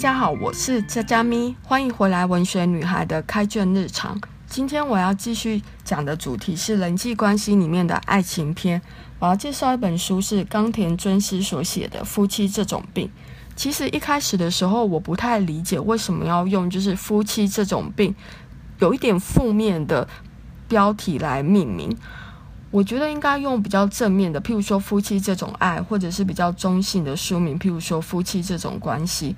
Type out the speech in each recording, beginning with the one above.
大家好，我是佳佳咪，欢迎回来文学女孩的开卷日常。今天我要继续讲的主题是人际关系里面的爱情篇。我要介绍一本书，是冈田尊司所写的《夫妻这种病》。其实一开始的时候，我不太理解为什么要用就是“夫妻这种病”有一点负面的标题来命名。我觉得应该用比较正面的，譬如说“夫妻这种爱”，或者是比较中性的书名，譬如说“夫妻这种关系”。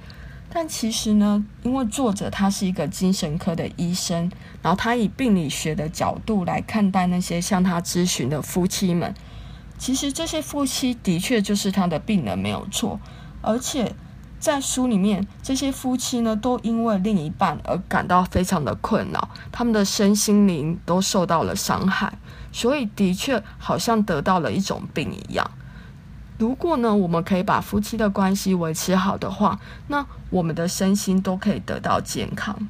但其实呢，因为作者他是一个精神科的医生，然后他以病理学的角度来看待那些向他咨询的夫妻们。其实这些夫妻的确就是他的病人，没有错。而且在书里面，这些夫妻呢，都因为另一半而感到非常的困扰，他们的身心灵都受到了伤害。所以，的确好像得到了一种病一样。如果呢，我们可以把夫妻的关系维持好的话，那我们的身心都可以得到健康。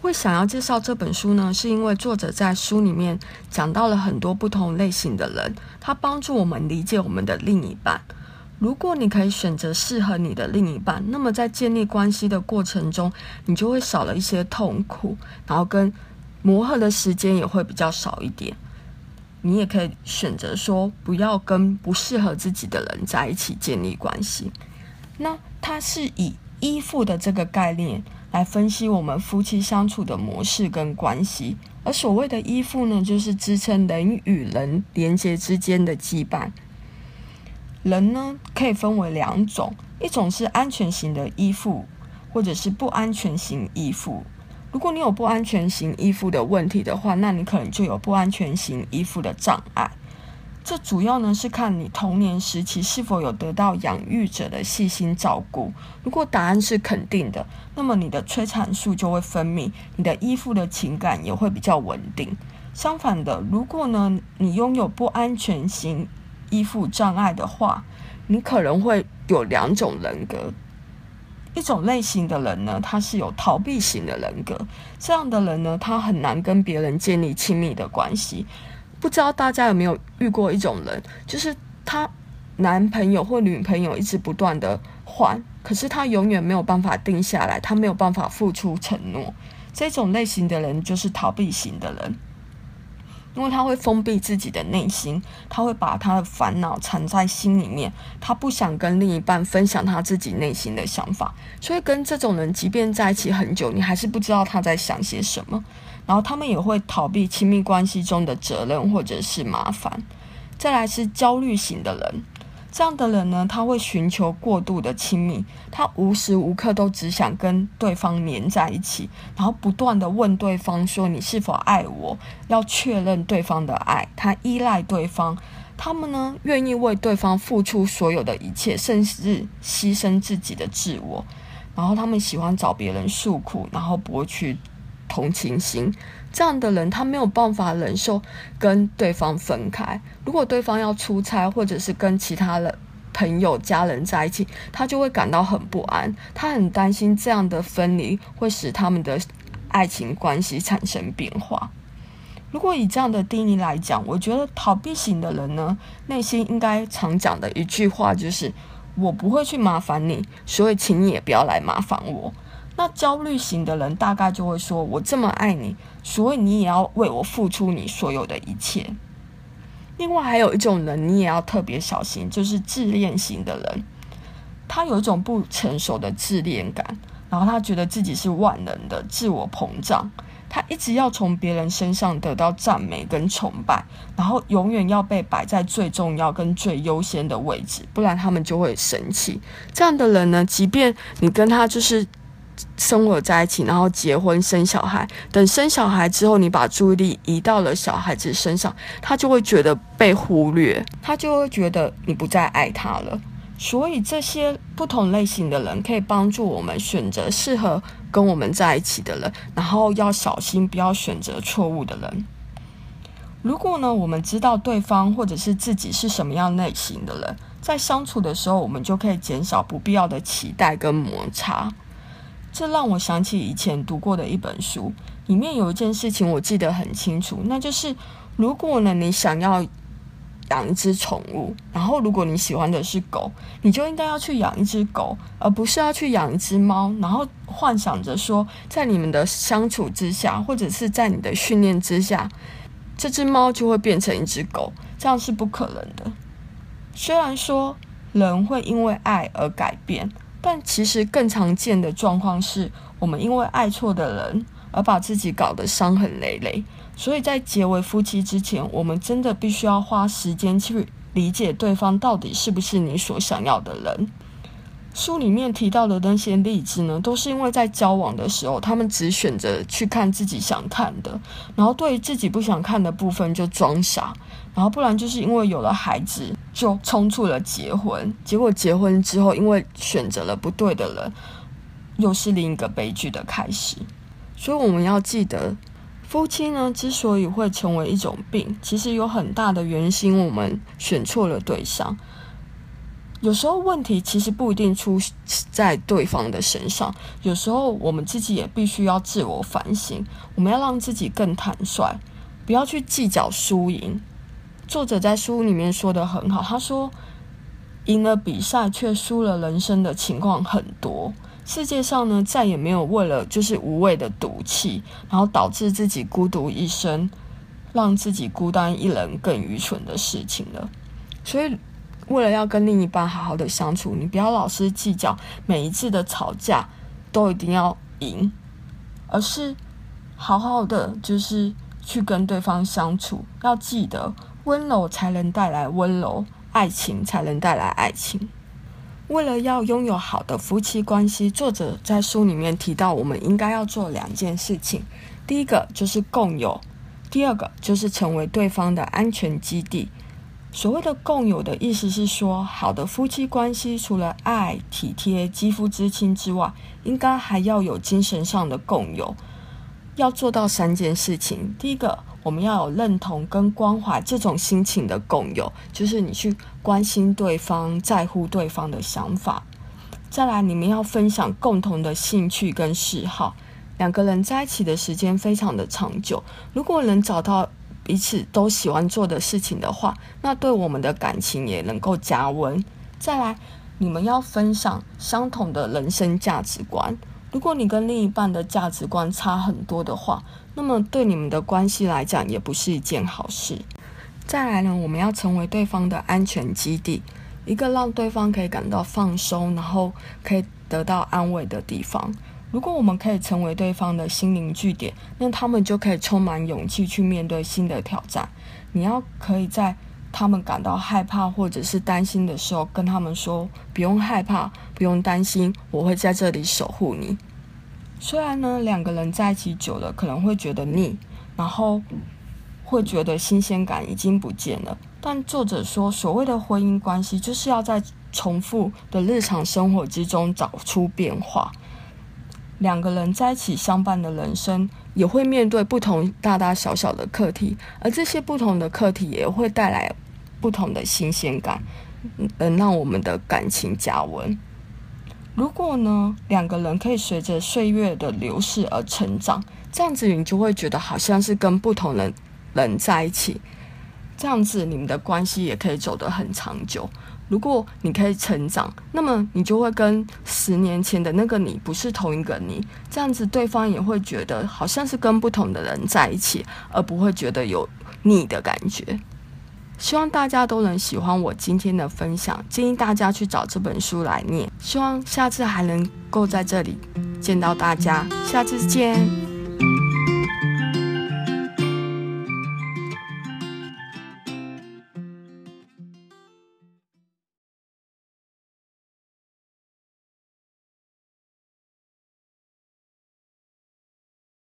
会想要介绍这本书呢，是因为作者在书里面讲到了很多不同类型的人，他帮助我们理解我们的另一半。如果你可以选择适合你的另一半，那么在建立关系的过程中，你就会少了一些痛苦，然后跟磨合的时间也会比较少一点。你也可以选择说，不要跟不适合自己的人在一起建立关系。那它是以依附的这个概念来分析我们夫妻相处的模式跟关系。而所谓的依附呢，就是支撑人与人连接之间的羁绊。人呢，可以分为两种，一种是安全型的依附，或者是不安全型依附。如果你有不安全型依附的问题的话，那你可能就有不安全型依附的障碍。这主要呢是看你童年时期是否有得到养育者的细心照顾。如果答案是肯定的，那么你的催产素就会分泌，你的依附的情感也会比较稳定。相反的，如果呢你拥有不安全型依附障碍的话，你可能会有两种人格。一种类型的人呢，他是有逃避型的人格。这样的人呢，他很难跟别人建立亲密的关系。不知道大家有没有遇过一种人，就是他男朋友或女朋友一直不断的换，可是他永远没有办法定下来，他没有办法付出承诺。这种类型的人就是逃避型的人。因为他会封闭自己的内心，他会把他的烦恼藏在心里面，他不想跟另一半分享他自己内心的想法，所以跟这种人，即便在一起很久，你还是不知道他在想些什么。然后他们也会逃避亲密关系中的责任或者是麻烦。再来是焦虑型的人。这样的人呢，他会寻求过度的亲密，他无时无刻都只想跟对方黏在一起，然后不断地问对方说：“你是否爱我？”要确认对方的爱，他依赖对方，他们呢愿意为对方付出所有的一切，甚至牺牲自己的自我，然后他们喜欢找别人诉苦，然后博取同情心。这样的人，他没有办法忍受跟对方分开。如果对方要出差，或者是跟其他的朋友、家人在一起，他就会感到很不安。他很担心这样的分离会使他们的爱情关系产生变化。如果以这样的定义来讲，我觉得逃避型的人呢，内心应该常讲的一句话就是：“我不会去麻烦你，所以请你也不要来麻烦我。”那焦虑型的人大概就会说：“我这么爱你，所以你也要为我付出你所有的一切。”另外还有一种人，你也要特别小心，就是自恋型的人。他有一种不成熟的自恋感，然后他觉得自己是万能的，自我膨胀。他一直要从别人身上得到赞美跟崇拜，然后永远要被摆在最重要跟最优先的位置，不然他们就会生气。这样的人呢，即便你跟他就是。生活在一起，然后结婚生小孩。等生小孩之后，你把注意力移到了小孩子身上，他就会觉得被忽略，他就会觉得你不再爱他了。所以，这些不同类型的人可以帮助我们选择适合跟我们在一起的人，然后要小心不要选择错误的人。如果呢，我们知道对方或者是自己是什么样类型的人，在相处的时候，我们就可以减少不必要的期待跟摩擦。这让我想起以前读过的一本书，里面有一件事情我记得很清楚，那就是如果呢，你想要养一只宠物，然后如果你喜欢的是狗，你就应该要去养一只狗，而不是要去养一只猫，然后幻想着说，在你们的相处之下，或者是在你的训练之下，这只猫就会变成一只狗，这样是不可能的。虽然说人会因为爱而改变，但其实更常见的状况是我们因为爱错的人而把自己搞得伤痕累累。所以在结为夫妻之前，我们真的必须要花时间去理解对方到底是不是你所想要的人。书里面提到的那些例子呢，都是因为在交往的时候，他们只选择去看自己想看的，然后对于自己不想看的部分就装傻，然后不然就是因为有了孩子就冲出了结婚，结果结婚之后因为选择了不对的人，又是另一个悲剧的开始。所以我们要记得。夫妻呢，之所以会成为一种病，其实有很大的原因，我们选错了对象。有时候问题其实不一定出在对方的身上，有时候我们自己也必须要自我反省。我们要让自己更坦率，不要去计较输赢。作者在书里面说的很好，他说：“赢了比赛却输了人生的情况很多。”世界上呢，再也没有为了就是无谓的赌气，然后导致自己孤独一生，让自己孤单一人更愚蠢的事情了。所以，为了要跟另一半好好的相处，你不要老是计较每一次的吵架都一定要赢，而是好好的就是去跟对方相处。要记得，温柔才能带来温柔，爱情才能带来爱情。为了要拥有好的夫妻关系，作者在书里面提到，我们应该要做两件事情。第一个就是共有，第二个就是成为对方的安全基地。所谓的共有的意思是说，好的夫妻关系除了爱、体贴、肌肤之亲之外，应该还要有精神上的共有。要做到三件事情，第一个。我们要有认同跟关怀这种心情的共有，就是你去关心对方、在乎对方的想法。再来，你们要分享共同的兴趣跟嗜好，两个人在一起的时间非常的长久。如果能找到彼此都喜欢做的事情的话，那对我们的感情也能够加温。再来，你们要分享相同的人生价值观。如果你跟另一半的价值观差很多的话，那么对你们的关系来讲也不是一件好事。再来呢，我们要成为对方的安全基地，一个让对方可以感到放松，然后可以得到安慰的地方。如果我们可以成为对方的心灵据点，那他们就可以充满勇气去面对新的挑战。你要可以在他们感到害怕或者是担心的时候，跟他们说：“不用害怕，不用担心，我会在这里守护你。”虽然呢，两个人在一起久了可能会觉得腻，然后会觉得新鲜感已经不见了。但作者说，所谓的婚姻关系就是要在重复的日常生活之中找出变化。两个人在一起相伴的人生，也会面对不同大大小小的课题，而这些不同的课题也会带来不同的新鲜感，能让我们的感情加温。如果呢，两个人可以随着岁月的流逝而成长，这样子你就会觉得好像是跟不同的人在一起，这样子你们的关系也可以走得很长久。如果你可以成长，那么你就会跟十年前的那个你不是同一个你，这样子对方也会觉得好像是跟不同的人在一起，而不会觉得有腻的感觉。希望大家都能喜欢我今天的分享，建议大家去找这本书来念。希望下次还能够在这里见到大家，下次见。